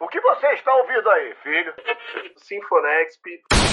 O que você está ouvindo aí, filho? Sinfonexp.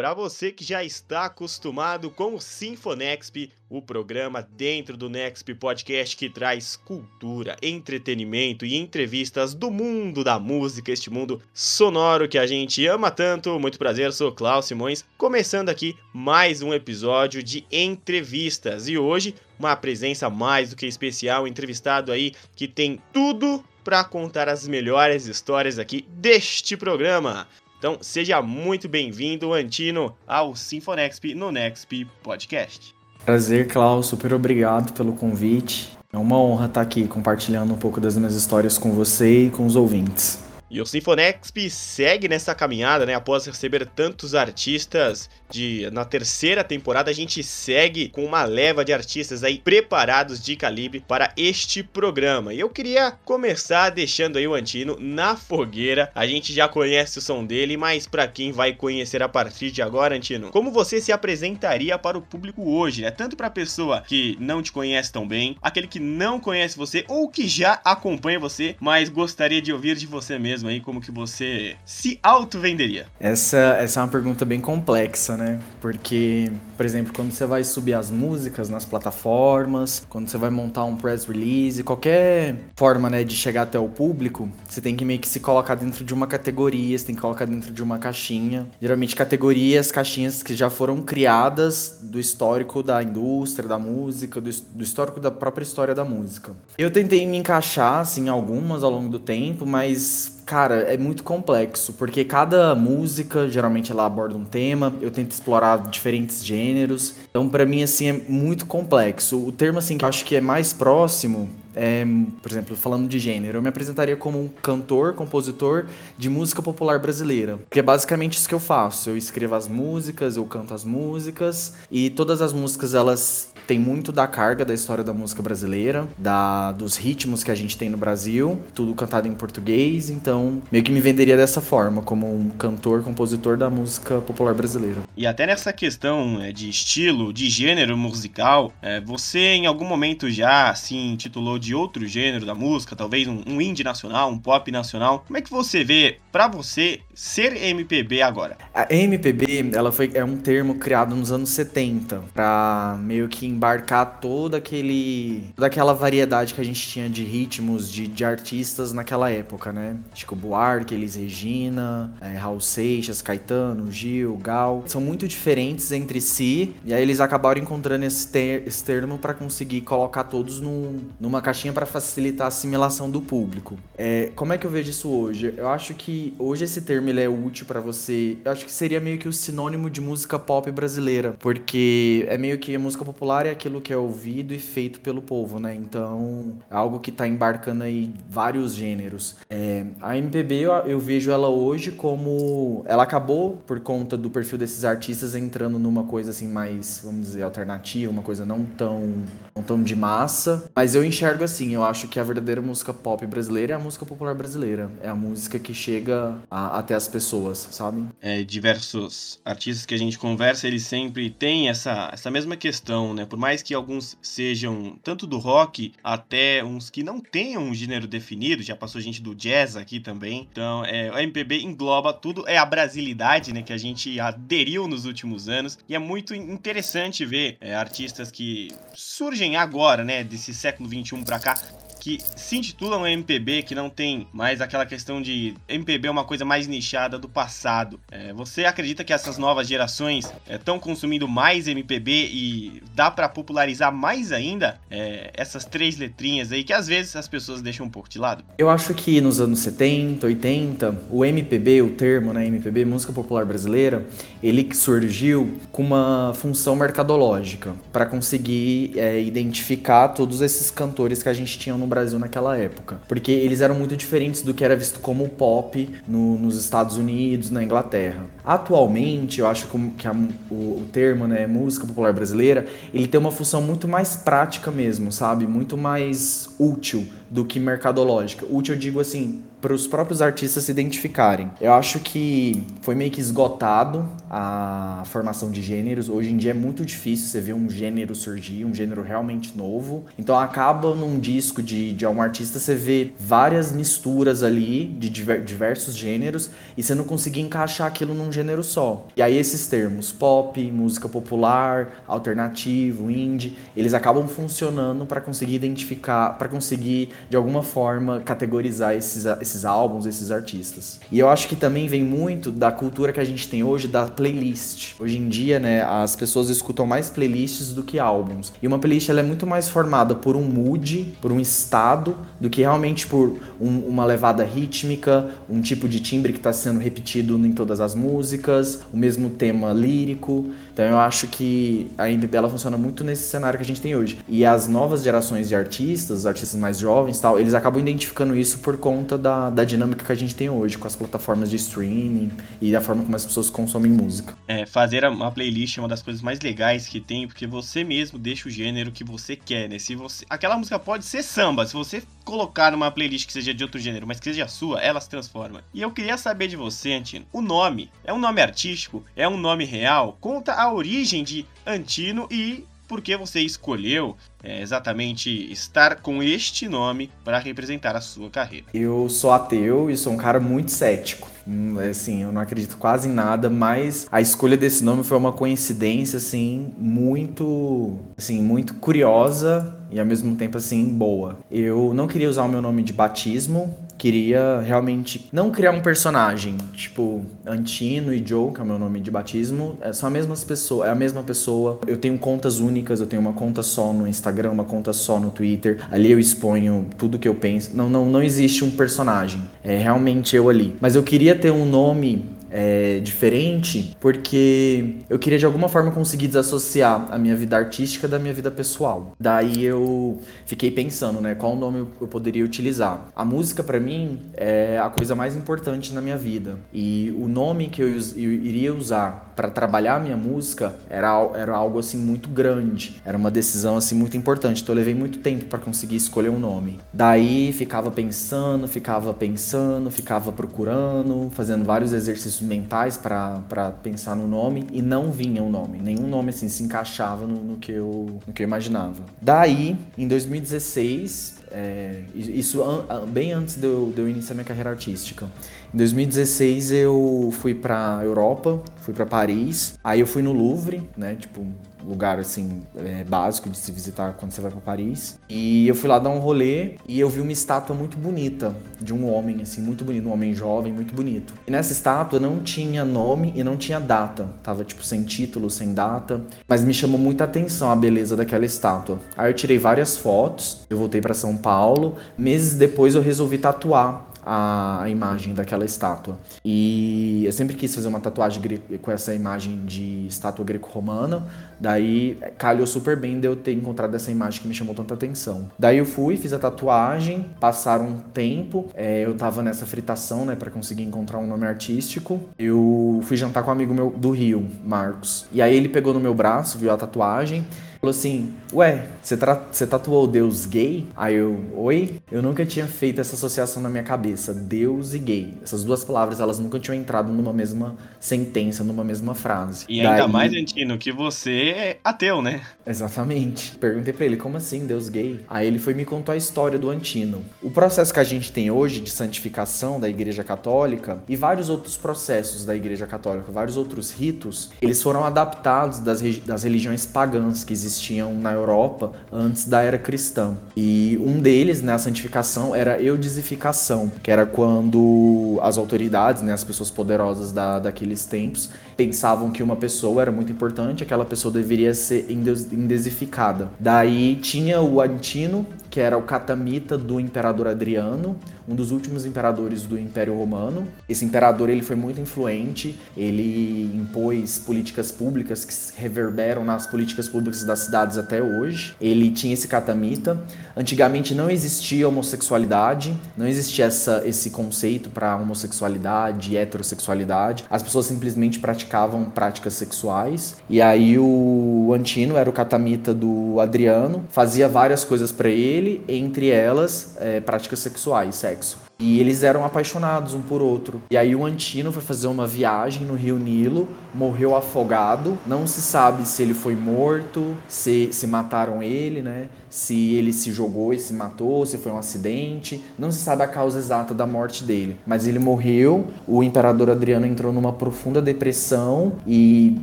Para você que já está acostumado com o Sinfonexp, o programa dentro do Nexp Podcast que traz cultura, entretenimento e entrevistas do mundo da música, este mundo sonoro que a gente ama tanto. Muito prazer, sou Klaus Simões, começando aqui mais um episódio de entrevistas. E hoje, uma presença mais do que especial, um entrevistado aí que tem tudo para contar as melhores histórias aqui deste programa. Então, seja muito bem-vindo, Antino, ao Sinfonexp no Nexp Podcast. Prazer, Klaus. Super obrigado pelo convite. É uma honra estar aqui compartilhando um pouco das minhas histórias com você e com os ouvintes. E o Sinfonexp segue nessa caminhada, né? Após receber tantos artistas de na terceira temporada, a gente segue com uma leva de artistas aí preparados de calibre para este programa. E eu queria começar deixando aí o Antino na fogueira. A gente já conhece o som dele, mas para quem vai conhecer a partir de agora, Antino, como você se apresentaria para o público hoje, né? Tanto para a pessoa que não te conhece tão bem, aquele que não conhece você ou que já acompanha você, mas gostaria de ouvir de você mesmo mesmo aí, como que você se auto-venderia? Essa, essa é uma pergunta bem complexa, né? Porque, por exemplo, quando você vai subir as músicas nas plataformas, quando você vai montar um press release, qualquer forma, né, de chegar até o público, você tem que meio que se colocar dentro de uma categoria, você tem que colocar dentro de uma caixinha. Geralmente categorias, caixinhas que já foram criadas do histórico da indústria, da música, do, do histórico da própria história da música. Eu tentei me encaixar, assim, algumas ao longo do tempo, mas Cara, é muito complexo, porque cada música, geralmente ela aborda um tema, eu tento explorar diferentes gêneros. Então, para mim, assim, é muito complexo. O termo, assim, que eu acho que é mais próximo é, por exemplo, falando de gênero, eu me apresentaria como um cantor, compositor de música popular brasileira. Que é basicamente isso que eu faço. Eu escrevo as músicas, eu canto as músicas, e todas as músicas elas tem muito da carga da história da música brasileira, da dos ritmos que a gente tem no Brasil, tudo cantado em português, então meio que me venderia dessa forma, como um cantor, compositor da música popular brasileira. E até nessa questão é, de estilo, de gênero musical, é, você em algum momento já se intitulou de outro gênero da música, talvez um, um indie nacional, um pop nacional. Como é que você vê, para você, ser MPB agora? A MPB, ela foi é um termo criado nos anos 70 para meio que embarcar todo aquele toda aquela variedade que a gente tinha de ritmos de, de artistas naquela época, né? Chico Buarque, Elis Regina, é, Raul Seixas, Caetano, Gil, Gal, são muito diferentes entre si e aí eles acabaram encontrando esse, ter, esse termo para conseguir colocar todos num, numa caixinha para facilitar a assimilação do público. É, como é que eu vejo isso hoje? Eu acho que hoje esse termo ele é útil para você. Eu acho que seria meio que o sinônimo de música pop brasileira, porque é meio que a música popular é aquilo que é ouvido e feito pelo povo, né? Então, é algo que tá embarcando aí vários gêneros. É, a MPB, eu, eu, vejo ela hoje como... Ela acabou, por conta do perfil desses artistas, entrando numa coisa assim mais, vamos dizer, alternativa, uma coisa não tão, não tão de massa. Mas eu enxergo assim, eu acho que a verdadeira música pop brasileira é a música popular brasileira. É a música que chega a, até as pessoas, sabe? É, diversos artistas que a gente conversa, eles sempre têm essa, essa mesma questão, né? Por mais que alguns sejam tanto do rock até uns que não tenham um gênero definido, já passou gente do jazz aqui também. Então, é, o MPB engloba tudo, é a brasilidade, né, que a gente aderiu nos últimos anos. E é muito interessante ver é, artistas que surgem agora, né, desse século 21 para cá, que se intitulam MPB, que não tem mais aquela questão de MPB é uma coisa mais nichada do passado. É, você acredita que essas novas gerações estão é, consumindo mais MPB e dá para popularizar mais ainda é, essas três letrinhas aí que às vezes as pessoas deixam um pouco de lado? Eu acho que nos anos 70, 80, o MPB, o termo, né, MPB, música popular brasileira, ele surgiu com uma função mercadológica para conseguir é, identificar todos esses cantores que a gente tinha no Brasil naquela época. Porque eles eram muito diferentes do que era visto como pop no, nos Estados Unidos, na Inglaterra. Atualmente, eu acho que a, o, o, termo, né, música popular brasileira, ele tem uma função muito mais prática mesmo, sabe? Muito mais útil do que mercadológica. Útil, eu digo assim, para os próprios artistas se identificarem. Eu acho que foi meio que esgotado a formação de gêneros. Hoje em dia é muito difícil você ver um gênero surgir, um gênero realmente novo. Então acaba num disco de, de algum artista você vê várias misturas ali de diversos gêneros e você não conseguir encaixar aquilo num gênero só. E aí esses termos pop, música popular, alternativo, indie, eles acabam funcionando para conseguir identificar, para conseguir de alguma forma categorizar esses, esses álbuns, esses artistas. E eu acho que também vem muito da cultura que a gente tem hoje da playlist. Hoje em dia, né, as pessoas escutam mais playlists do que álbuns. E uma playlist ela é muito mais formada por um mood, por um estado, do que realmente por um, uma levada rítmica, um tipo de timbre que está sendo repetido em todas as músicas, o mesmo tema lírico. Então eu acho que a MPB ela funciona muito nesse cenário que a gente tem hoje. E as novas gerações de artistas, artistas mais jovens tal, eles acabam identificando isso por conta da, da dinâmica que a gente tem hoje, com as plataformas de streaming e da forma como as pessoas consomem música. É, fazer uma playlist é uma das coisas mais legais que tem, porque você mesmo deixa o gênero que você quer, né? Se você. Aquela música pode ser samba, se você colocar numa playlist que seja de outro gênero, mas que seja sua, ela se transforma. E eu queria saber de você, Antino, o nome é um nome artístico? É um nome real? Conta a origem de Antino e por que você escolheu é, exatamente estar com este nome para representar a sua carreira. Eu sou ateu e sou um cara muito cético. Hum, assim, eu não acredito quase em nada, mas a escolha desse nome foi uma coincidência, assim, muito, assim, muito curiosa e ao mesmo tempo, assim, boa. Eu não queria usar o meu nome de batismo, queria realmente não criar um personagem, tipo Antino e Joe, que é o meu nome de batismo, é, são as mesmas pessoas, é a mesma pessoa. Eu tenho contas únicas, eu tenho uma conta só no Instagram, uma conta só no Twitter. Ali eu exponho tudo que eu penso. Não, não, não existe um personagem, é realmente eu ali. Mas eu queria ter um nome é, diferente, porque eu queria de alguma forma conseguir desassociar a minha vida artística da minha vida pessoal. Daí eu fiquei pensando, né, qual nome eu poderia utilizar. A música para mim é a coisa mais importante na minha vida e o nome que eu, eu iria usar para trabalhar a minha música era, era algo assim muito grande, era uma decisão assim muito importante. Então eu levei muito tempo para conseguir escolher um nome. Daí ficava pensando, ficava pensando, ficava procurando, fazendo vários exercícios mentais para pensar no nome e não vinha um nome. Nenhum nome assim se encaixava no, no, que, eu, no que eu imaginava. Daí, em 2016, é, isso an, bem antes de eu, de eu iniciar minha carreira artística. Em 2016 eu fui para Europa, fui para Paris, aí eu fui no Louvre, né, tipo lugar assim é, básico de se visitar quando você vai para Paris. E eu fui lá dar um rolê e eu vi uma estátua muito bonita de um homem assim, muito bonito, um homem jovem, muito bonito. E nessa estátua não tinha nome e não tinha data, tava tipo sem título, sem data, mas me chamou muita atenção a beleza daquela estátua. Aí eu tirei várias fotos, eu voltei para São Paulo, meses depois eu resolvi tatuar a, imagem daquela estátua. E eu sempre quis fazer uma tatuagem com essa imagem de estátua greco-romana, daí calhou super bem de eu ter encontrado essa imagem que me chamou tanta atenção. Daí eu fui, fiz a tatuagem, passaram um tempo, é, eu tava nessa fritação, né, para conseguir encontrar um nome artístico. Eu fui jantar com um amigo meu do Rio, Marcos. E aí ele pegou no meu braço, viu a tatuagem, Falou assim, ué, você, você tatuou Deus gay? Aí eu, oi? Eu nunca tinha feito essa associação na minha cabeça, Deus e gay. Essas duas palavras, elas nunca tinham entrado numa mesma sentença, numa mesma frase. E ainda Daí... mais, Antino, que você é ateu, né? Exatamente. Perguntei pra ele, como assim, Deus gay? Aí ele foi me contou a história do Antino. O processo que a gente tem hoje de santificação da Igreja Católica e vários outros processos da Igreja Católica, vários outros ritos, eles foram adaptados das, das religiões pagãs que existiam na Europa antes da era cristã. E um deles, né, a santificação, era a eudisificação, que era quando as autoridades, né, as pessoas poderosas da, daqueles tempos, pensavam que uma pessoa era muito importante, aquela pessoa deveria ser indesificada. Daí tinha o Antino, que era o catamita do imperador Adriano, um dos últimos imperadores do Império Romano. Esse imperador ele foi muito influente, ele impôs políticas públicas que reverberam nas políticas públicas das cidades até hoje. Ele tinha esse catamita. Antigamente não existia homossexualidade, não existia essa, esse conceito para homossexualidade heterossexualidade. As pessoas simplesmente praticavam práticas sexuais. E aí o Antino era o catamita do Adriano, fazia várias coisas para ele ele, entre elas, é, práticas sexuais, sexo. E eles eram apaixonados um por outro. E aí o Antino foi fazer uma viagem no Rio Nilo, morreu afogado. Não se sabe se ele foi morto, se, se mataram ele, né? Se ele se jogou e se matou, se foi um acidente. Não se sabe a causa exata da morte dele. Mas ele morreu. O imperador Adriano entrou numa profunda depressão e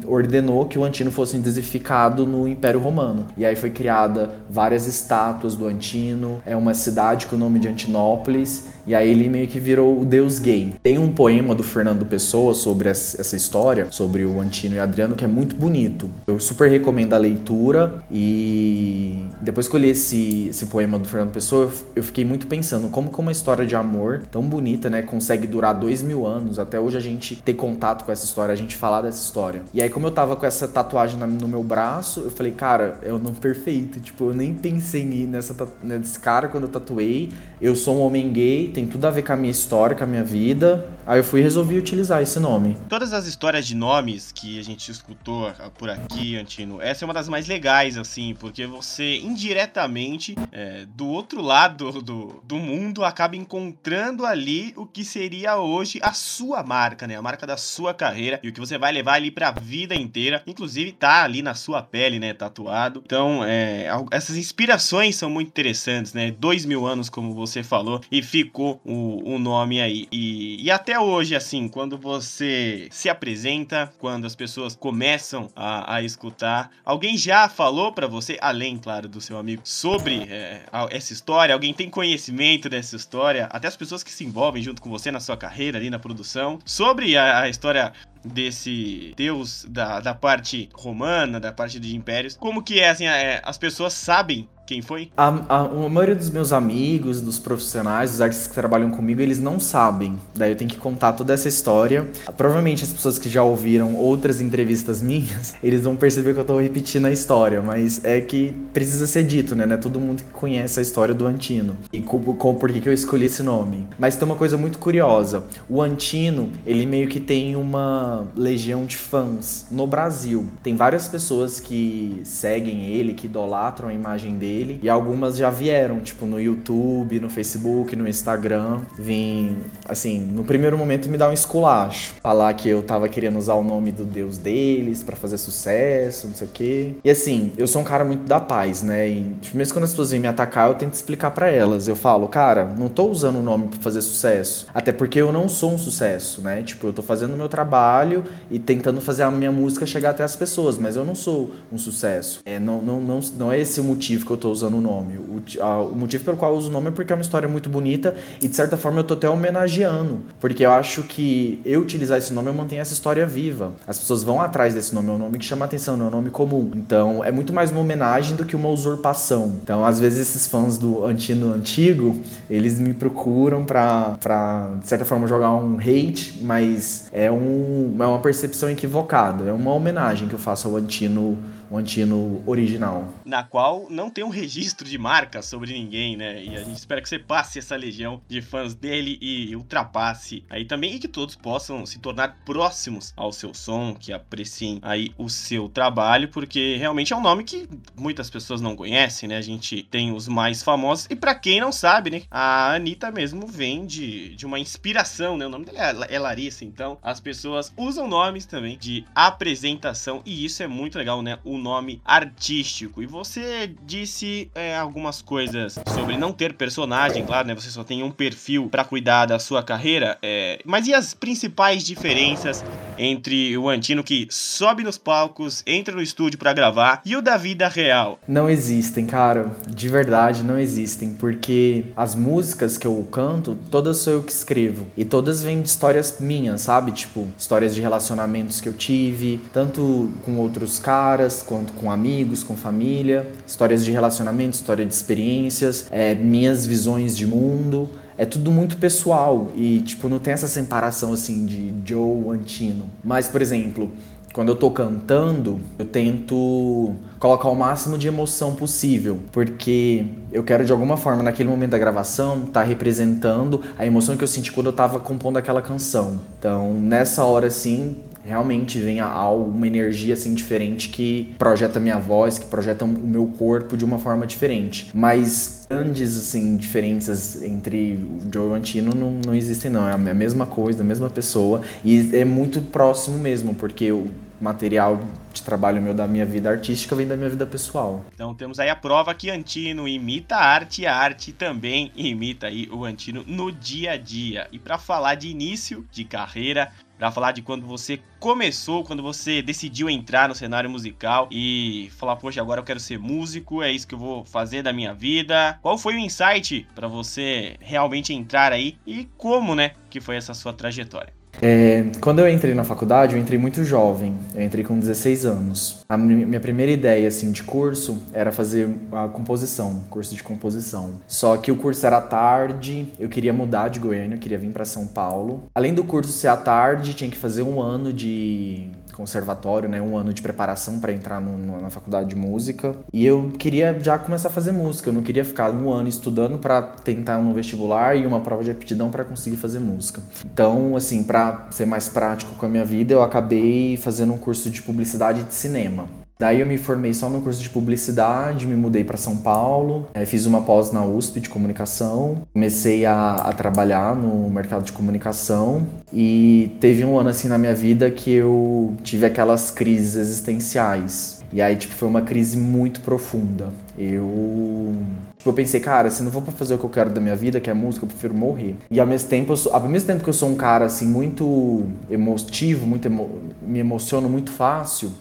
ordenou que o Antino fosse desificado no Império Romano. E aí foi criada várias estátuas do Antino. É uma cidade com o nome de Antinópolis. E aí ele meio que virou o deus gay. Tem um poema do Fernando Pessoa sobre essa história, sobre o Antino e Adriano, que é muito bonito. Eu super recomendo a leitura e depois que li esse, esse poema do Fernando Pessoa, eu fiquei muito pensando como que uma história de amor tão bonita, né, consegue durar dois mil anos, até hoje a gente ter contato com essa história, a gente falar dessa história. E aí como eu tava com essa tatuagem no meu braço, eu falei, cara, é o nome perfeito. Tipo, eu nem pensei nessa, nesse cara quando eu tatuei. Eu sou um homem gay, tem tudo a ver com a minha história, com a minha vida. Aí eu fui e resolvi utilizar esse nome. Todas as histórias de nomes que a gente escutou por aqui, Antino, essa é uma das mais legais, assim, porque você indiretamente, é, do outro lado do, do mundo, acaba encontrando ali o que seria hoje a sua marca, né? A marca da sua carreira e o que você vai levar ali pra vida inteira. Inclusive, tá ali na sua pele, né? Tatuado. Então, é, essas inspirações são muito interessantes, né? Dois mil anos, como você falou, e ficou o, o nome aí. E, e até hoje, assim, quando você se apresenta, quando as pessoas começam a, a escutar, alguém já falou para você, além, claro, do seu amigo, sobre é, essa história? Alguém tem conhecimento dessa história? Até as pessoas que se envolvem junto com você na sua carreira ali na produção, sobre a, a história desse deus da, da parte romana, da parte de impérios. Como que é, assim, é, as pessoas sabem quem foi? A, a, a, maioria dos meus amigos, dos profissionais, dos artistas que trabalham comigo, eles não sabem. Daí eu tenho que contar toda essa história. Provavelmente as pessoas que já ouviram outras entrevistas minhas, eles vão perceber que eu tô repetindo a história, mas é que precisa ser dito, né? Não é todo mundo que conhece a história do Antino. E com, por que eu escolhi esse nome. Mas tem uma coisa muito curiosa. O Antino, ele meio que tem uma legião de fãs no Brasil. Tem várias pessoas que seguem ele, que idolatram a imagem dele dele. E algumas já vieram, tipo, no YouTube, no Facebook, no Instagram. Vim, assim, no primeiro momento me dar um esculacho. Falar que eu tava querendo usar o nome do deus deles para fazer sucesso, não sei o quê. E assim, eu sou um cara muito da paz, né? E tipo, mesmo quando as pessoas vêm me atacar, eu tento explicar para elas. Eu falo, cara, não tô usando o nome pra fazer sucesso. Até porque eu não sou um sucesso, né? Tipo, eu tô fazendo o meu trabalho e tentando fazer a minha música chegar até as pessoas, mas eu não sou um sucesso. É, não, não, não, não é esse o motivo que eu tô usando o nome. O, a, o, motivo pelo qual eu uso o nome é porque é uma história muito bonita e de certa forma eu tô até homenageando. Porque eu acho que eu utilizar esse nome eu mantenho essa história viva. As pessoas vão atrás desse nome, é um nome que chama atenção, não é um nome comum. Então é muito mais uma homenagem do que uma usurpação. Então às vezes esses fãs do Antino Antigo, eles me procuram pra, pra de certa forma jogar um hate, mas é, um, é uma percepção equivocada. É uma homenagem que eu faço ao Antino o original. Na qual não tem um registro de marca sobre ninguém, né? E a gente espera que você passe essa legião de fãs dele e ultrapasse aí também e que todos possam se tornar próximos ao seu som, que apreciem aí o seu trabalho, porque realmente é um nome que muitas pessoas não conhecem, né? A gente tem os mais famosos e para quem não sabe, né? A Anitta mesmo vem de, de uma inspiração, né? O nome dela é, é Larissa, então as pessoas usam nomes também de apresentação e isso é muito legal, né? O nome artístico. E você disse é, algumas coisas sobre não ter personagem, claro, né? Você só tem um perfil para cuidar da sua carreira. É... Mas e as principais diferenças entre o Antino que sobe nos palcos, entra no estúdio para gravar e o da vida real? Não existem, cara. De verdade, não existem. Porque as músicas que eu canto, todas sou eu que escrevo. E todas vêm de histórias minhas, sabe? Tipo, histórias de relacionamentos que eu tive, tanto com outros caras, quanto com amigos, com família, histórias de relacionamento, história de experiências, é, minhas visões de mundo. É tudo muito pessoal e, tipo, não tem essa separação assim de Joe Antino. Mas, por exemplo, quando eu tô cantando, eu tento colocar o máximo de emoção possível, porque eu quero de alguma forma naquele momento da gravação estar tá representando a emoção que eu senti quando eu tava compondo aquela canção. Então, nessa hora assim, realmente vem algo, uma energia assim diferente que projeta minha voz, que projeta o meu corpo de uma forma diferente. Mas grandes assim diferenças entre o Joe e o Antino não, não existem não, é a mesma coisa, a mesma pessoa e é muito próximo mesmo, porque o material de trabalho meu da minha vida artística vem da minha vida pessoal. Então temos aí a prova que Antino imita a arte e a arte também imita aí o Antino no dia a dia. E para falar de início de carreira, para falar de quando você começou, quando você decidiu entrar no cenário musical e falar, poxa, agora eu quero ser músico, é isso que eu vou fazer da minha vida. Qual foi o insight para você realmente entrar aí e como, né, que foi essa sua trajetória? É, quando eu entrei na faculdade, eu entrei muito jovem. Eu entrei com 16 anos. A minha primeira ideia, assim, de curso era fazer a composição, curso de composição. Só que o curso era tarde, eu queria mudar de Goiânia, eu queria vir para São Paulo. Além do curso ser à tarde, tinha que fazer um ano de conservatório, né, um ano de preparação para entrar no, no, na faculdade de música. E eu queria já começar a fazer música. Eu não queria ficar um ano estudando para tentar no vestibular e uma prova de aptidão para conseguir fazer música. Então, assim, para ser mais prático com a minha vida, eu acabei fazendo um curso de publicidade de cinema. Daí eu me formei só no curso de publicidade, me mudei para São Paulo, é, fiz uma pós na USP de comunicação, comecei a, a, trabalhar no mercado de comunicação e teve um ano assim na minha vida que eu tive aquelas crises existenciais. E aí, tipo, foi uma crise muito profunda. Eu tipo, eu pensei, cara, se não pra fazer o que eu quero da minha vida, que é música, eu prefiro morrer. E ao mesmo tempo, sou, ao mesmo tempo que eu sou um cara, assim, muito emotivo, muito emo me emociono muito fácil,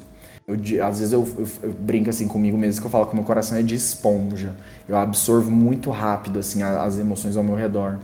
eu, às vezes eu, eu, eu, brinco assim comigo mesmo que eu falo que meu coração é de esponja. Eu absorvo muito rápido assim as emoções ao meu redor.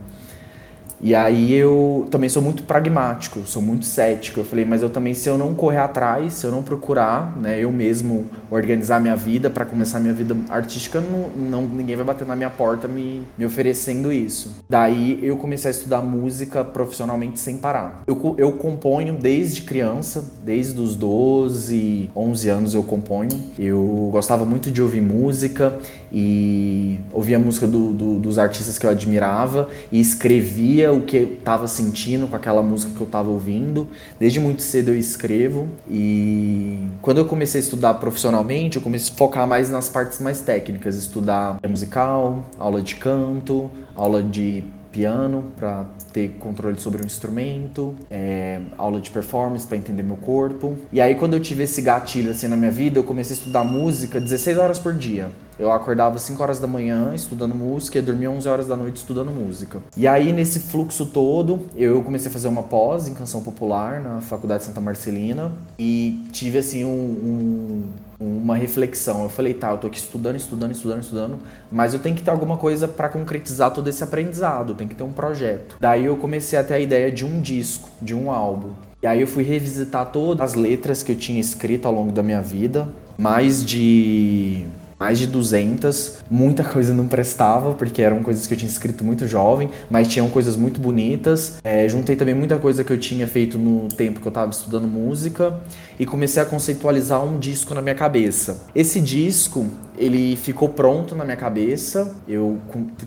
E aí eu também sou muito pragmático, sou muito cético. Eu falei, mas eu também, se eu não correr atrás, se eu não procurar, né, eu mesmo organizar minha vida para começar minha vida artística, não, não, ninguém vai bater na minha porta me, me oferecendo isso. Daí eu comecei a estudar música profissionalmente sem parar. Eu, eu componho desde criança, desde os 12, 11 anos eu componho. Eu gostava muito de ouvir música e ouvia a música do, do, dos artistas que eu admirava e escrevia o que eu estava sentindo com aquela música que eu estava ouvindo. Desde muito cedo eu escrevo e quando eu comecei a estudar profissionalmente, eu comecei a focar mais nas partes mais técnicas, estudar musical, aula de canto, aula de piano para ter controle sobre o instrumento, é, aula de performance para entender meu corpo. E aí quando eu tive esse gatilho assim na minha vida, eu comecei a estudar música 16 horas por dia. Eu acordava 5 horas da manhã estudando música e dormia 11 horas da noite estudando música. E aí, nesse fluxo todo, eu comecei a fazer uma pós em canção popular na Faculdade Santa Marcelina e tive, assim, um, um, uma reflexão. Eu falei, tá, eu tô aqui estudando, estudando, estudando, estudando, mas eu tenho que ter alguma coisa para concretizar todo esse aprendizado, tem que ter um projeto. Daí eu comecei a ter a ideia de um disco, de um álbum. E aí eu fui revisitar todas as letras que eu tinha escrito ao longo da minha vida, mais de mais de 200. Muita coisa não prestava, porque eram coisas que eu tinha escrito muito jovem, mas tinham coisas muito bonitas. É, juntei também muita coisa que eu tinha feito no tempo que eu estava estudando música e comecei a conceitualizar um disco na minha cabeça. Esse disco, ele ficou pronto na minha cabeça, eu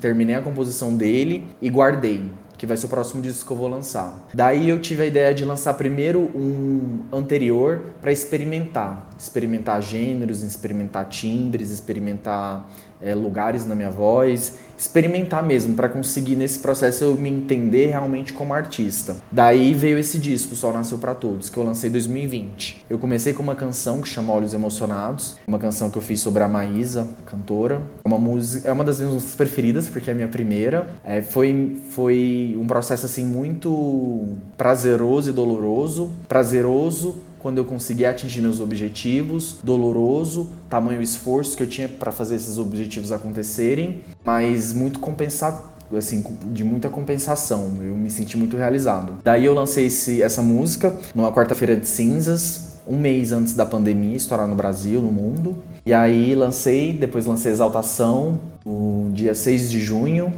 terminei a composição dele e guardei que vai ser o próximo disco que eu vou lançar. Daí eu tive a ideia de lançar primeiro um anterior para experimentar, experimentar gêneros, experimentar timbres, experimentar é, lugares na minha voz, experimentar mesmo, para conseguir nesse processo eu me entender realmente como artista. Daí veio esse disco, Sol Nasceu para Todos, que eu lancei em 2020. Eu comecei com uma canção que chama Olhos Emocionados, uma canção que eu fiz sobre a Maísa, cantora. É uma música, é uma das minhas músicas preferidas, porque é a minha primeira. É, foi, foi um processo assim muito prazeroso e doloroso. Prazeroso quando eu consegui atingir meus objetivos, doloroso, tamanho esforço que eu tinha para fazer esses objetivos acontecerem, mas muito compensado assim, de muita compensação. Eu me senti muito realizado. Daí eu lancei esse, essa música numa quarta-feira de cinzas, um mês antes da pandemia estourar no Brasil, no mundo. E aí lancei, depois lancei Exaltação, no dia 6 de junho.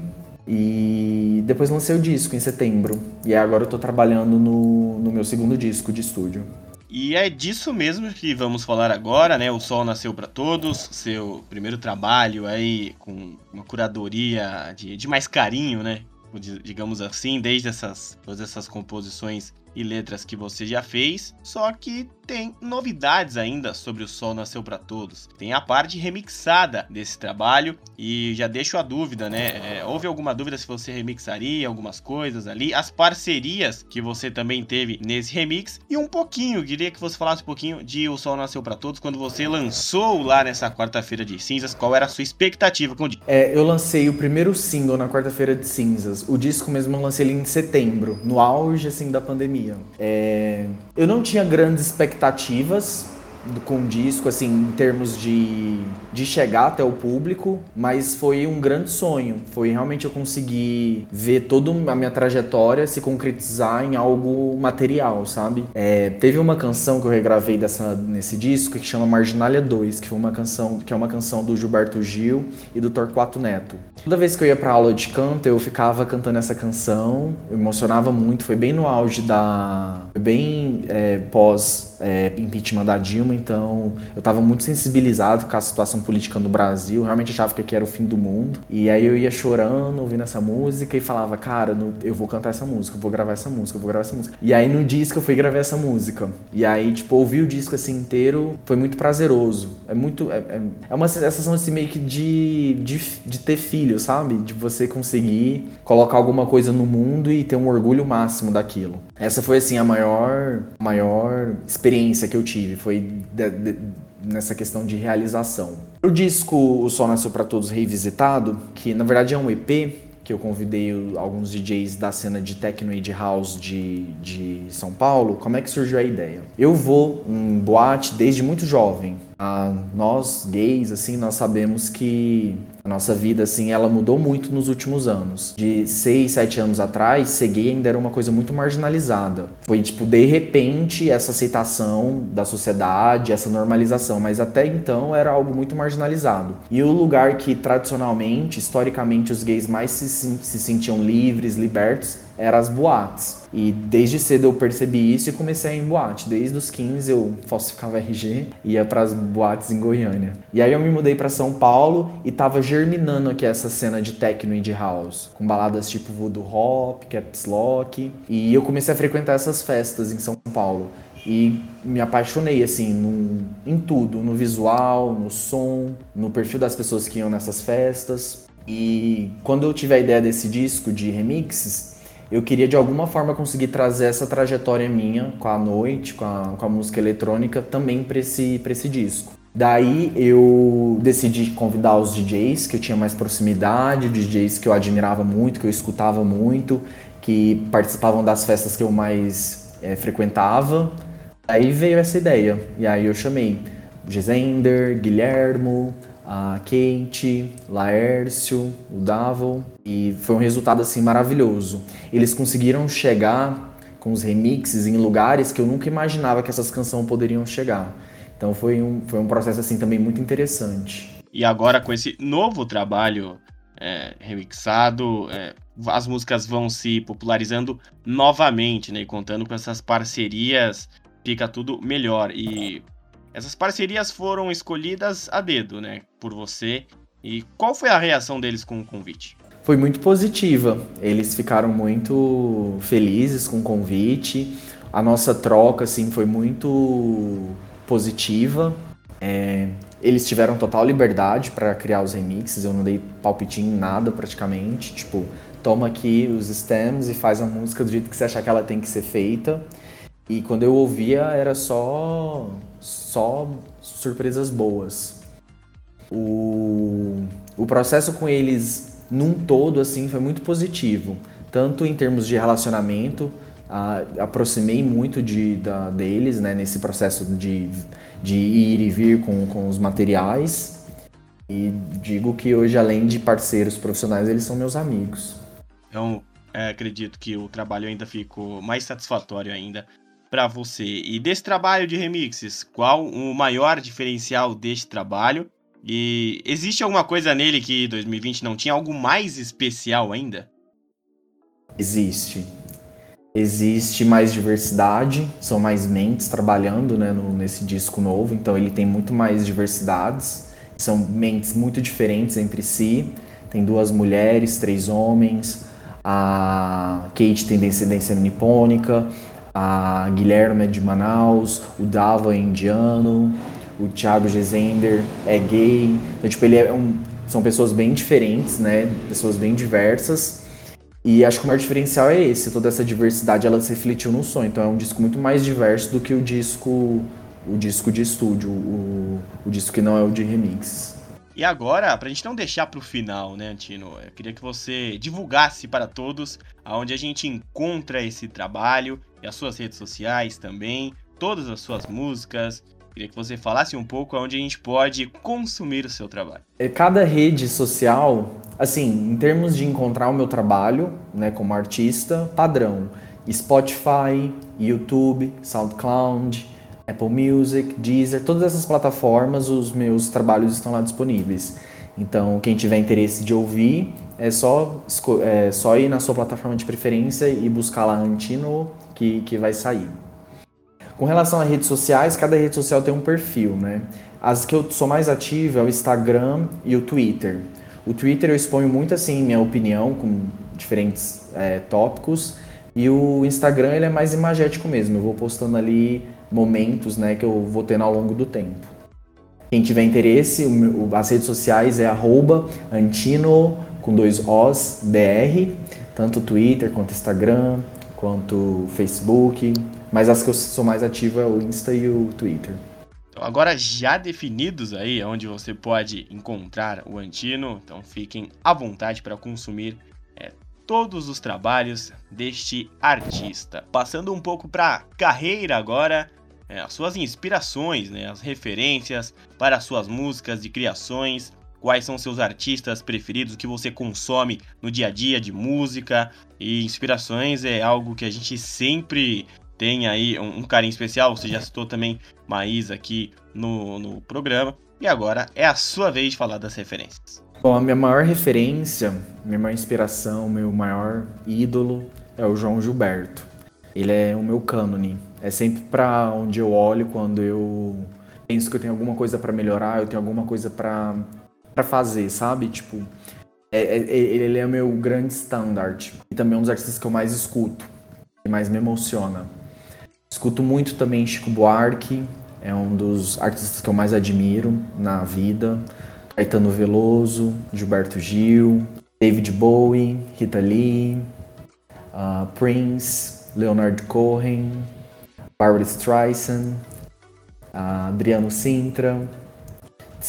E depois lancei o disco em setembro. E agora eu tô trabalhando no, no meu segundo disco de estúdio. E é disso mesmo que vamos falar agora, né? O Sol Nasceu para Todos, seu primeiro trabalho aí com uma curadoria de, de mais carinho, né? Digamos assim, desde essas, todas essas composições e letras que você já fez, só que tem novidades ainda sobre o Sol Nasceu para Todos. Tem a parte remixada desse trabalho e já deixo a dúvida, né? É, houve alguma dúvida se você remixaria algumas coisas ali, as parcerias que você também teve nesse remix e um pouquinho, queria que você falasse um pouquinho de O Sol Nasceu para Todos quando você lançou lá nessa quarta-feira de cinzas, qual era a sua expectativa com o disco? É, eu lancei o primeiro single na quarta-feira de cinzas. O disco mesmo eu lancei ele em setembro, no auge assim da pandemia. É, eu não tinha grandes expectativas com disco, assim, em termos de, de chegar até o público, mas foi um grande sonho. Foi realmente eu conseguir ver toda a minha trajetória se concretizar em algo material, sabe? É, teve uma canção que eu regravei dessa, nesse disco que chama Marginalia 2, que foi uma canção que é uma canção do Gilberto Gil e do Torquato Neto. Toda vez que eu ia pra aula de canto, eu ficava cantando essa canção, eu emocionava muito, foi bem no auge da. bem é, pós é, impeachment da Dilma, então eu estava muito sensibilizado com a situação política no Brasil, realmente achava que aqui era o fim do mundo. E aí eu ia chorando, ouvindo essa música e falava, cara, eu vou cantar essa música, eu vou gravar essa música, eu vou gravar essa música. E aí no disco eu fui gravar essa música. E aí, tipo, ouvir o disco assim inteiro foi muito prazeroso. É muito. É, é, é uma sensação assim meio que de, de, de ter filho, sabe? De você conseguir colocar alguma coisa no mundo e ter um orgulho máximo daquilo. Essa foi assim a maior, maior experiência que eu tive, foi de, de, nessa questão de realização. O disco O Sol Nasceu para Todos Revisitado, que na verdade é um EP que eu convidei alguns DJs da cena de techno e de house de, de São Paulo, como é que surgiu a ideia? Eu vou em boate desde muito jovem. Ah, nós gays, assim, nós sabemos que a nossa vida, assim, ela mudou muito nos últimos anos. De seis, sete anos atrás, ser gay ainda era uma coisa muito marginalizada. Foi, tipo, de repente, essa aceitação da sociedade, essa normalização. Mas até então era algo muito marginalizado. E o lugar que, tradicionalmente, historicamente, os gays mais se, se sentiam livres, libertos, eram as boates. E desde cedo eu percebi isso e comecei a ir em boate. Desde os 15 eu falsificava RG e ia para as boates em Goiânia. E aí eu me mudei para São Paulo e tava germinando aqui essa cena de techno e de house, com baladas tipo Voodoo Hop, Caps Lock. E eu comecei a frequentar essas festas em São Paulo. E me apaixonei, assim, em tudo, no visual, no som, no perfil das pessoas que iam nessas festas. E quando eu tive a ideia desse disco de remixes, eu queria de alguma forma conseguir trazer essa trajetória minha com a noite, com a, com a música eletrônica também para esse, esse disco. Daí eu decidi convidar os DJs que eu tinha mais proximidade, DJs que eu admirava muito, que eu escutava muito, que participavam das festas que eu mais é, frequentava. Aí veio essa ideia. E aí eu chamei Gesender, Guilhermo, a Kate, Laércio, o Davo, e foi um resultado assim maravilhoso. Eles conseguiram chegar com os remixes em lugares que eu nunca imaginava que essas canções poderiam chegar. Então foi um, foi um processo assim também muito interessante. E agora com esse novo trabalho é, remixado, é, as músicas vão se popularizando novamente, né? E contando com essas parcerias, fica tudo melhor. E essas parcerias foram escolhidas a dedo, né, por você. E qual foi a reação deles com o convite? Foi muito positiva. Eles ficaram muito felizes com o convite. A nossa troca, assim, foi muito positiva. É, eles tiveram total liberdade para criar os remixes. Eu não dei palpitinho em nada praticamente. Tipo, toma aqui os stems e faz a música do jeito que você achar que ela tem que ser feita. E quando eu ouvia era só só surpresas boas. O, o processo com eles num todo assim foi muito positivo, tanto em termos de relacionamento, a, aproximei muito de, da, deles né, nesse processo de, de ir e vir com, com os materiais. E digo que hoje, além de parceiros profissionais, eles são meus amigos. Então, é, acredito que o trabalho ainda ficou mais satisfatório ainda para você. E desse trabalho de remixes, qual o maior diferencial deste trabalho? E existe alguma coisa nele que 2020 não tinha algo mais especial ainda? Existe. Existe mais diversidade, são mais mentes trabalhando né, no, nesse disco novo, então ele tem muito mais diversidades, são mentes muito diferentes entre si. Tem duas mulheres, três homens, a Kate tem descendência nipônica, a Guilherme é de Manaus, o Dava é indiano, o Thiago Gesender é gay. Então, tipo, ele é um, são pessoas bem diferentes, né? Pessoas bem diversas. E acho que o maior diferencial é esse, toda essa diversidade ela se refletiu no som. Então é um disco muito mais diverso do que o disco o disco de estúdio, o, o disco que não é o de remix. E agora, pra gente não deixar pro final, né, Antino, eu queria que você divulgasse para todos aonde a gente encontra esse trabalho e as suas redes sociais também, todas as suas músicas. Queria que você falasse um pouco aonde a gente pode consumir o seu trabalho. É, cada rede social, assim, em termos de encontrar o meu trabalho, né, como artista, padrão. Spotify, YouTube, SoundCloud, Apple Music, Deezer, todas essas plataformas, os meus trabalhos estão lá disponíveis. Então, quem tiver interesse de ouvir, é só, é só ir na sua plataforma de preferência e buscar lá Antino, que, que vai sair. Com relação a redes sociais, cada rede social tem um perfil, né? As que eu sou mais ativo é o Instagram e o Twitter. O Twitter eu exponho muito assim minha opinião com diferentes é, tópicos e o Instagram ele é mais imagético mesmo. Eu vou postando ali momentos né, que eu vou tendo ao longo do tempo. Quem tiver interesse, as redes sociais é antino com dois Os BR, tanto Twitter quanto Instagram, quanto Facebook, mas as que eu sou mais ativo é o Insta e o Twitter. Então, agora já definidos aí onde você pode encontrar o Antino, então fiquem à vontade para consumir é, todos os trabalhos deste artista. Passando um pouco para carreira agora, é, as suas inspirações, né, as referências para as suas músicas de criações, quais são seus artistas preferidos, que você consome no dia a dia de música e inspirações é algo que a gente sempre tem aí um, um carinho especial. Você já citou também Maísa aqui no, no programa e agora é a sua vez de falar das referências. Bom, a minha maior referência, minha maior inspiração, meu maior ídolo é o João Gilberto. Ele é o meu cânone. É sempre para onde eu olho quando eu penso que eu tenho alguma coisa para melhorar, eu tenho alguma coisa para para fazer, sabe? Tipo, é, é, é, ele é meu grande standard e também é um dos artistas que eu mais escuto e mais me emociona. Escuto muito também Chico Buarque, é um dos artistas que eu mais admiro na vida. Caetano Veloso, Gilberto Gil, David Bowie, Rita Lee, uh, Prince, Leonard Cohen, Barbara Streisand, Adriano Sintra.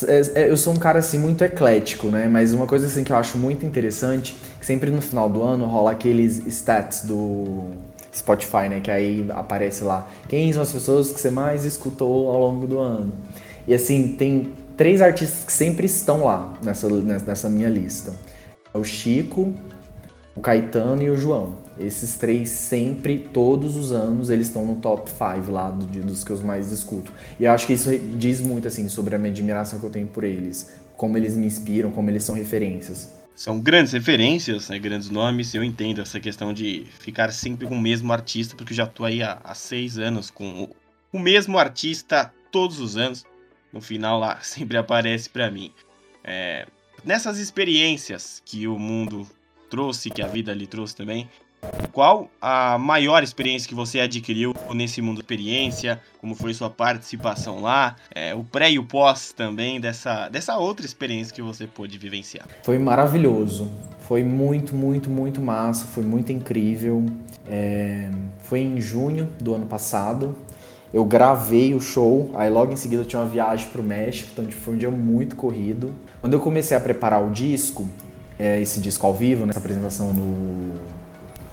É, é, eu sou um cara assim muito eclético, né? Mas uma coisa assim que eu acho muito interessante, que sempre no final do ano rola aqueles stats do Spotify, né? Que aí aparece lá quem são as pessoas que você mais escutou ao longo do ano. E assim, tem três artistas que sempre estão lá nessa, nessa minha lista. É o Chico, o Caetano e o João. Esses três sempre, todos os anos, eles estão no top 5 lá do, dos que eu mais escuto. E eu acho que isso diz muito, assim, sobre a minha admiração que eu tenho por eles. Como eles me inspiram, como eles são referências. São grandes referências, né, grandes nomes. Eu entendo essa questão de ficar sempre com o mesmo artista, porque eu já tô aí há, há seis anos com o, o mesmo artista todos os anos. No final lá sempre aparece para mim. É, nessas experiências que o mundo trouxe, que a vida lhe trouxe também, qual a maior experiência que você adquiriu nesse mundo de experiência? Como foi sua participação lá? É, o pré e o pós também dessa, dessa outra experiência que você pôde vivenciar? Foi maravilhoso. Foi muito, muito, muito massa. Foi muito incrível. É, foi em junho do ano passado. Eu gravei o show, aí logo em seguida eu tinha uma viagem para o México, então tipo, foi um dia muito corrido. Quando eu comecei a preparar o disco, é, esse disco ao vivo, nessa apresentação no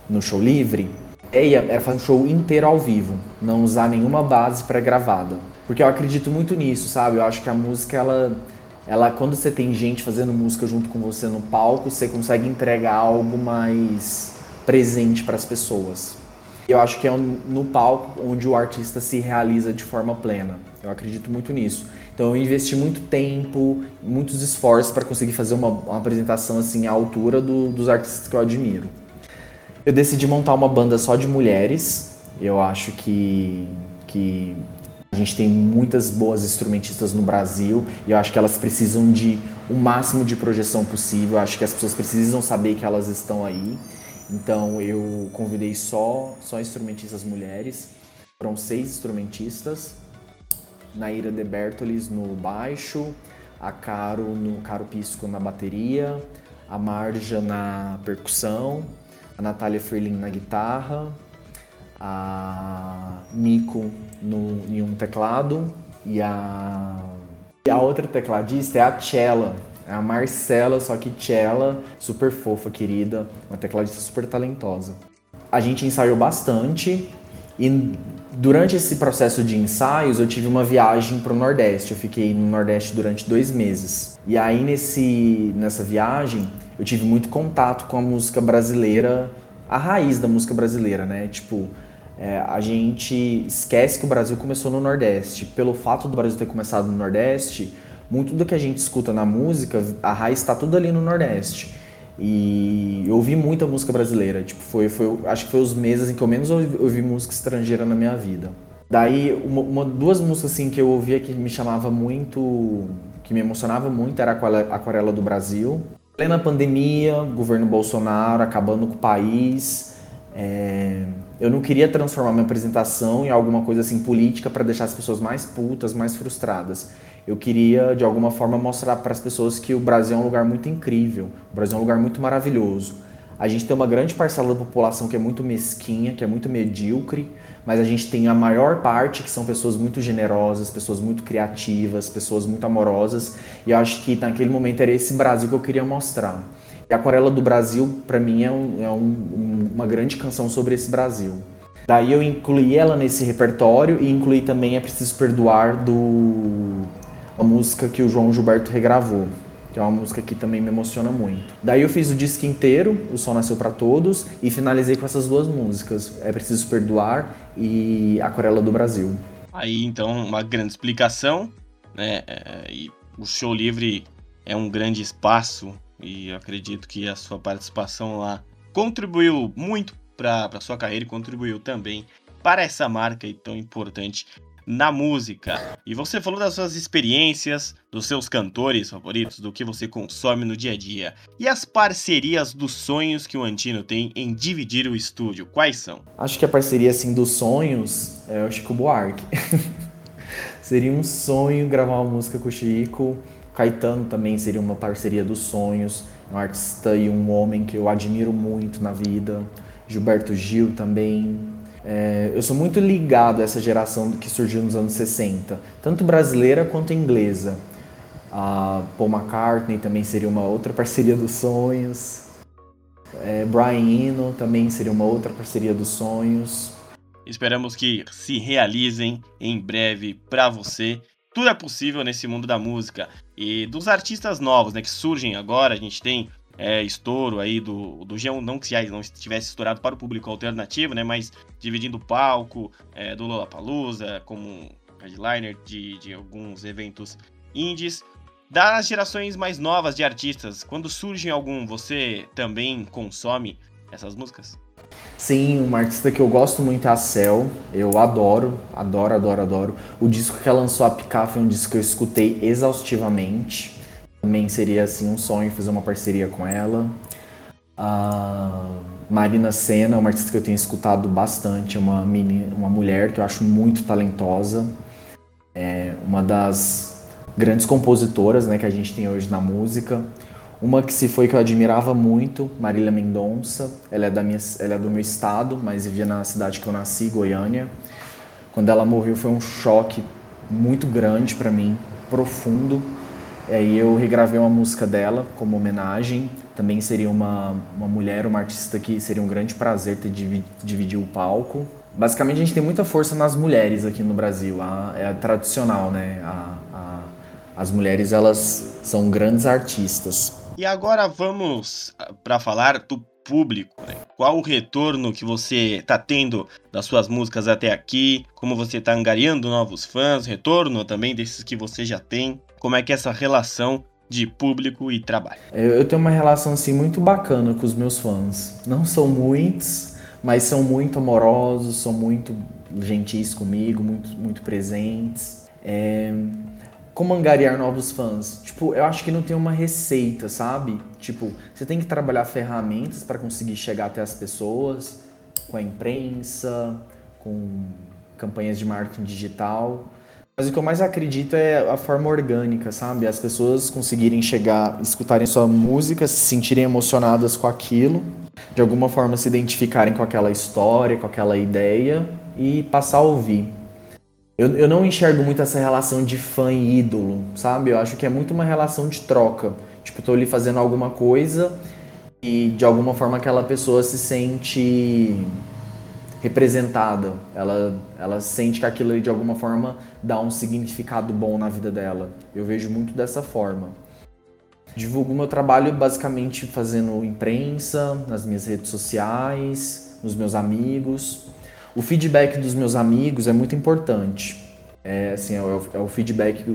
no show livre, era fazer um show inteiro ao vivo, não usar nenhuma base pré-gravada. Porque eu acredito muito nisso, sabe? Eu acho que a música, ela, ela, quando você tem gente fazendo música junto com você no palco, você consegue entregar algo mais presente para as pessoas. Eu acho que é no palco onde o artista se realiza de forma plena. Eu acredito muito nisso. Então eu investi muito tempo, muitos esforços para conseguir fazer uma, uma, apresentação assim à altura do, dos artistas que eu admiro. Eu decidi montar uma banda só de mulheres. Eu acho que, que a gente tem muitas boas instrumentistas no Brasil e eu acho que elas precisam de o máximo de projeção possível. Eu acho que as pessoas precisam saber que elas estão aí. Então eu convidei só, só instrumentistas mulheres. Foram seis instrumentistas. Naira De Bertolis no baixo, a Caro no Caro Pisco na bateria, a Marja na percussão, a Natália Ferlin na guitarra, a Nico no, em um teclado e a, e a outra tecladista é a Chela, é a Marcela, só que Chela, super fofa, querida, uma tecladista super talentosa. A gente ensaiou bastante e durante esse processo de ensaios eu tive uma viagem para o Nordeste. Eu fiquei no Nordeste durante dois meses. E aí nesse, nessa viagem eu tive muito contato com a música brasileira, a raiz da música brasileira, né? Tipo, é, a gente esquece que o Brasil começou no Nordeste. Pelo fato do Brasil ter começado no Nordeste, muito do que a gente escuta na música, a raiz está tudo ali no Nordeste. E eu ouvi muita música brasileira. Tipo, foi, foi, acho que foi os meses em que eu menos ouvi, ouvi música estrangeira na minha vida. Daí, uma, uma, duas músicas assim que eu ouvia que me chamava muito, que me emocionava muito, era Aquarela do Brasil. Plena pandemia, governo Bolsonaro acabando com o país. É, eu não queria transformar minha apresentação em alguma coisa assim política para deixar as pessoas mais putas, mais frustradas. Eu queria de alguma forma mostrar para as pessoas que o Brasil é um lugar muito incrível, o Brasil é um lugar muito maravilhoso. A gente tem uma grande parcela da população que é muito mesquinha, que é muito medíocre, mas a gente tem a maior parte que são pessoas muito generosas, pessoas muito criativas, pessoas muito amorosas, e eu acho que naquele momento era esse Brasil que eu queria mostrar. E a Aquarela do Brasil, para mim, é, um, é um, uma grande canção sobre esse Brasil. Daí eu incluí ela nesse repertório e incluí também É Preciso Perdoar do a música que o João Gilberto regravou, que é uma música que também me emociona muito. Daí eu fiz o disco inteiro, O Sol Nasceu para Todos, e finalizei com essas duas músicas, É Preciso Perdoar e Aquarela do Brasil. Aí então uma grande explicação, né? É, e o show livre é um grande espaço e eu acredito que a sua participação lá contribuiu muito para a sua carreira e contribuiu também para essa marca tão importante na música. E você falou das suas experiências, dos seus cantores favoritos, do que você consome no dia a dia. E as parcerias dos sonhos que o Antino tem em dividir o estúdio, quais são? Acho que a parceria assim dos sonhos é o Chico Buarque. seria um sonho gravar uma música com o Chico. Caetano também seria uma parceria dos sonhos, um artista e um homem que eu admiro muito na vida. Gilberto Gil também. É, eu sou muito ligado a essa geração que surgiu nos anos 60, tanto brasileira quanto inglesa. A Paul McCartney também seria uma outra parceria dos sonhos. É, Brian Eno também seria uma outra parceria dos sonhos. Esperamos que se realizem em breve para você tudo é possível nesse mundo da música. E dos artistas novos, né, que surgem agora, a gente tem é, estouro aí do, do G1, não que se não estivesse estourado para o público alternativo, né, mas dividindo o palco é, do Lollapalooza como headliner de, de alguns eventos indies. Das gerações mais novas de artistas, quando surge algum, você também consome essas músicas? Sim, uma artista que eu gosto muito é a Cell. Eu adoro, adoro, adoro, adoro. O disco que ela lançou, a Picar, foi um disco que eu escutei exaustivamente. Também seria assim um sonho fazer uma parceria com ela. A Marina Senna, uma artista que eu tenho escutado bastante, é uma, menina, uma mulher que eu acho muito talentosa. É uma das grandes compositoras né, que a gente tem hoje na música. Uma que se foi que eu admirava muito, Marília Mendonça. Ela é, da minha, ela é do meu estado, mas vivia na cidade que eu nasci, Goiânia. Quando ela morreu foi um choque muito grande para mim, profundo. E aí eu regravei uma música dela como homenagem. Também seria uma, uma mulher, uma artista que seria um grande prazer ter dividir o palco. Basicamente a gente tem muita força nas mulheres aqui no Brasil. A, é a tradicional, né? A, a, as mulheres elas são grandes artistas. E agora vamos ah, para falar do público. Né? Qual o retorno que você está tendo das suas músicas até aqui? Como você está angariando novos fãs? Retorno também desses que você já tem? Como é que é essa relação de público e trabalho? Eu tenho uma relação assim muito bacana com os meus fãs. Não são muitos, mas são muito amorosos, são muito gentis comigo, muito, muito presentes. É como angariar novos fãs? Tipo, eu acho que não tem uma receita, sabe? Tipo, você tem que trabalhar ferramentas para conseguir chegar até as pessoas, com a imprensa, com campanhas de marketing digital. Mas o que eu mais acredito é a forma orgânica, sabe? As pessoas conseguirem chegar, escutarem sua música, se sentirem emocionadas com aquilo, de alguma forma se identificarem com aquela história, com aquela ideia e passar a ouvir. Eu, eu não enxergo muito essa relação de fã e ídolo, sabe? Eu acho que é muito uma relação de troca. Tipo, eu tô ali fazendo alguma coisa e de alguma forma aquela pessoa se sente representada. Ela, ela sente que aquilo ali de alguma forma dá um significado bom na vida dela. Eu vejo muito dessa forma. Divulgo meu trabalho basicamente fazendo imprensa, nas minhas redes sociais, nos meus amigos. O feedback dos meus amigos é muito importante. É, assim, é, o, é o feedback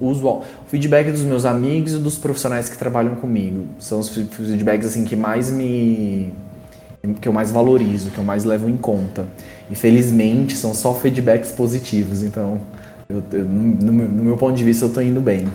usual. O feedback dos meus amigos e dos profissionais que trabalham comigo. São os feedbacks assim, que mais me. Que eu mais valorizo, que eu mais levo em conta. E felizmente são só feedbacks positivos, então eu, eu, no, no, meu ponto de vista eu estou indo bem.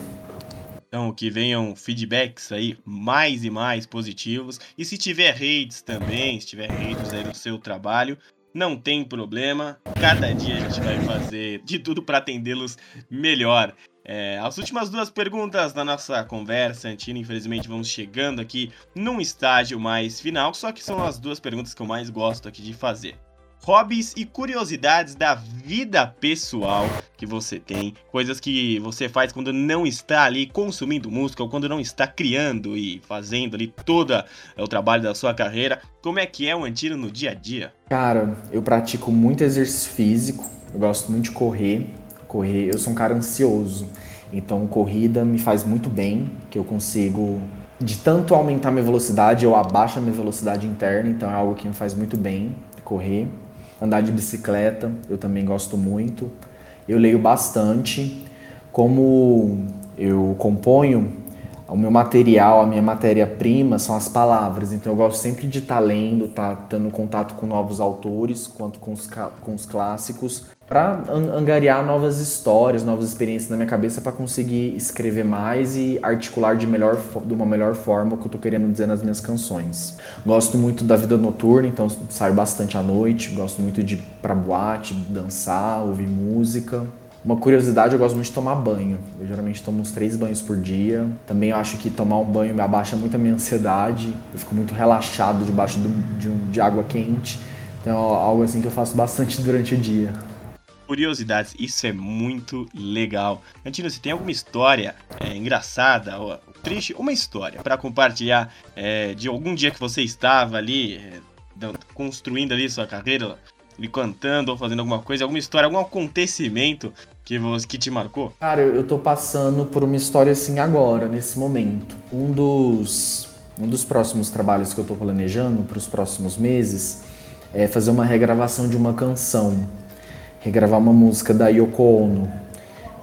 Então, que venham feedbacks aí mais e mais positivos. E se tiver hates também, se tiver hates aí no seu trabalho, não tem problema. Cada dia a gente vai fazer de tudo para atendê-los melhor. É, as últimas duas perguntas da nossa conversa, Antino, infelizmente vamos chegando aqui num estágio mais final, só que são as duas perguntas que eu mais gosto aqui de fazer hobbies e curiosidades da vida pessoal que você tem, coisas que você faz quando não está ali consumindo música ou quando não está criando e fazendo ali todo o trabalho da sua carreira. Como é que é o Antino no dia a dia? Cara, eu pratico muito exercício físico, eu gosto muito de correr. Correr, eu sou um cara ansioso, então corrida me faz muito bem, que eu consigo de tanto aumentar minha velocidade, eu abaixo a minha velocidade interna, então é algo que me faz muito bem correr. Andar de bicicleta, eu também gosto muito. Eu leio bastante. Como eu componho, o meu material, a minha matéria-prima são as palavras. Então eu gosto sempre de estar tá lendo, estar tá tendo contato com novos autores, quanto com os, com os clássicos, para angariar novas histórias, novas experiências na minha cabeça para conseguir escrever mais e articular de, melhor, de uma melhor forma o que eu estou querendo dizer nas minhas canções. Gosto muito da vida noturna, então saio bastante à noite, gosto muito de ir para boate, dançar, ouvir música. Uma curiosidade, eu gosto muito de tomar banho. Eu geralmente tomo uns três banhos por dia. Também acho que tomar um banho me abaixa muito a minha ansiedade. Eu fico muito relaxado debaixo do, de, um, de água quente. Então é algo assim que eu faço bastante durante o dia. Curiosidades, isso é muito legal. Antino, você tem alguma história é, engraçada ou triste? Uma história para compartilhar é, de algum dia que você estava ali é, construindo ali sua carreira me cantando ou fazendo alguma coisa, alguma história, algum acontecimento que, você, que te marcou? Cara, eu tô passando por uma história assim agora, nesse momento. Um dos, um dos próximos trabalhos que eu tô planejando para os próximos meses é fazer uma regravação de uma canção. Regravar uma música da Yoko Ono.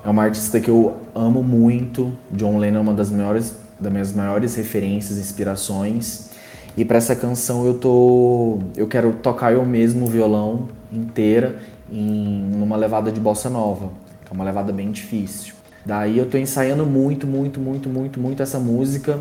É uma artista que eu amo muito. John Lennon é uma das maiores, das minhas maiores referências, inspirações. E para essa canção eu tô, eu quero tocar eu mesmo o violão inteira em numa levada de bossa nova, é uma levada bem difícil. Daí eu tô ensaiando muito, muito, muito, muito, muito essa música.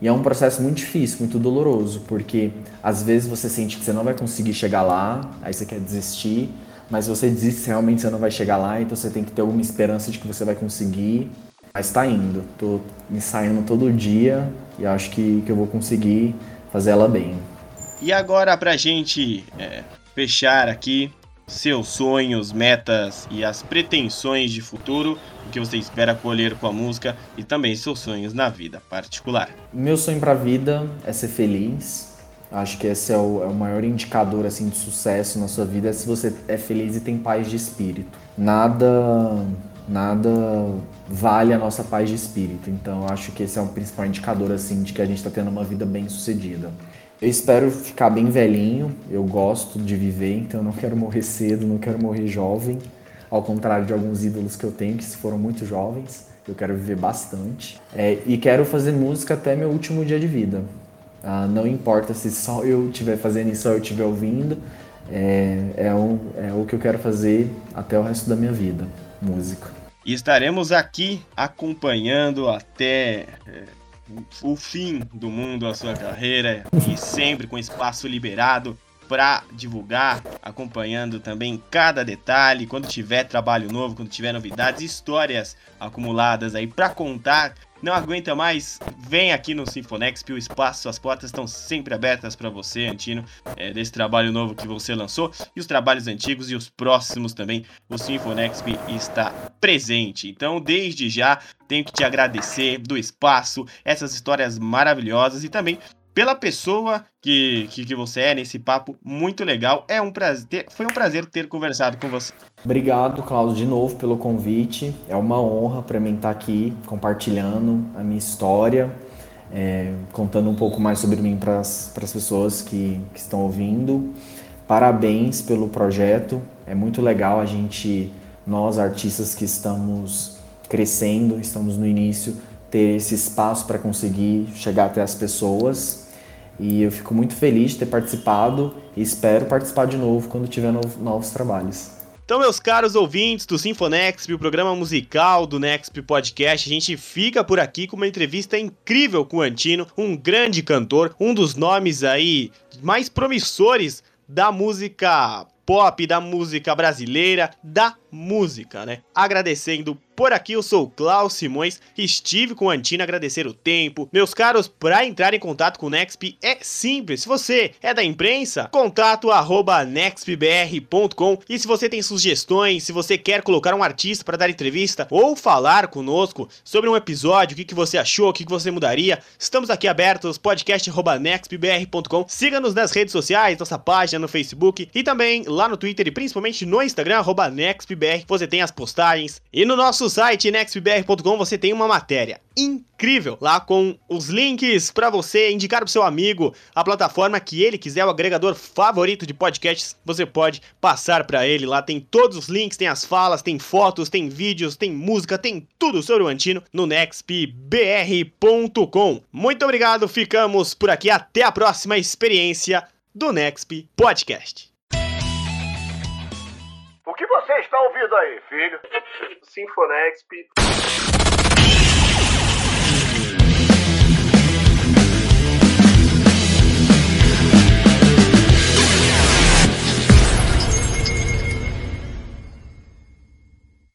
E é um processo muito difícil, muito doloroso, porque às vezes você sente que você não vai conseguir chegar lá, aí você quer desistir, mas você desiste realmente você não vai chegar lá, então você tem que ter alguma esperança de que você vai conseguir. Mas tá indo, tô ensaiando todo dia e acho que, que eu vou conseguir fazer ela bem. E agora pra gente é, fechar aqui seus sonhos, metas e as pretensões de futuro, o que você espera colher com a música e também seus sonhos na vida particular. Meu sonho para a vida é ser feliz. Acho que esse é o, é o, maior indicador assim de sucesso na sua vida, é se você é feliz e tem paz de espírito. Nada nada vale a nossa paz de espírito. Então, acho que esse é um principal indicador assim de que a gente está tendo uma vida bem sucedida. Eu espero ficar bem velhinho. Eu gosto de viver, então eu não quero morrer cedo, não quero morrer jovem. Ao contrário de alguns ídolos que eu tenho que foram muito jovens. Eu quero viver bastante. É, e quero fazer música até meu último dia de vida. Ah, não importa se só eu estiver fazendo isso, só eu estiver ouvindo. É, é, o, é o que eu quero fazer até o resto da minha vida, música. Estaremos aqui acompanhando até é, o fim do mundo a sua carreira e sempre com espaço liberado para divulgar, acompanhando também cada detalhe, quando tiver trabalho novo, quando tiver novidades, histórias acumuladas aí para contar. Não aguenta mais? Vem aqui no Sinfonexp, o espaço, as portas estão sempre abertas para você, Antino, é, desse trabalho novo que você lançou e os trabalhos antigos e os próximos também. O Sinfonexp está presente. Então, desde já, tenho que te agradecer do espaço, essas histórias maravilhosas e também pela pessoa que, que, que, você é nesse papo muito legal. É um prazer, foi um prazer ter conversado com você. Obrigado, Cláudio, de novo pelo convite. É uma honra para mim estar aqui compartilhando a minha história, é, contando um pouco mais sobre mim para as pessoas que, que estão ouvindo. Parabéns pelo projeto. É muito legal a gente, nós artistas que estamos crescendo, estamos no início, ter esse espaço para conseguir chegar até as pessoas. E eu fico muito feliz de ter participado e espero participar de novo quando tiver novos trabalhos. Então, meus caros ouvintes do Sinfonexp, o programa musical do Nexp Podcast, a gente fica por aqui com uma entrevista incrível com o Antino, um grande cantor, um dos nomes aí mais promissores da música pop, da música brasileira, da música, né? Agradecendo por aqui, eu sou Klaus Simões, estive com a Antina agradecer o tempo. Meus caros, para entrar em contato com o Nexp é simples. Se você é da imprensa, contato arroba nexpbr.com e se você tem sugestões, se você quer colocar um artista para dar entrevista ou falar conosco sobre um episódio, o que, que você achou, o que, que você mudaria, estamos aqui abertos, podcast.nexpbr.com. Siga-nos nas redes sociais, nossa página no Facebook e também lá no Twitter e principalmente no Instagram, arroba nextbr, você tem as postagens. E no nosso site, nextbr.com, você tem uma matéria incrível lá com os links para você indicar pro seu amigo a plataforma que ele quiser, o agregador favorito de podcasts, você pode passar para ele. Lá tem todos os links, tem as falas, tem fotos, tem vídeos, tem música, tem tudo sobre o Antino no nextbr.com. Muito obrigado, ficamos por aqui. Até a próxima experiência do Nexp Podcast. O que você está ouvindo aí, filho? Sinfonexp.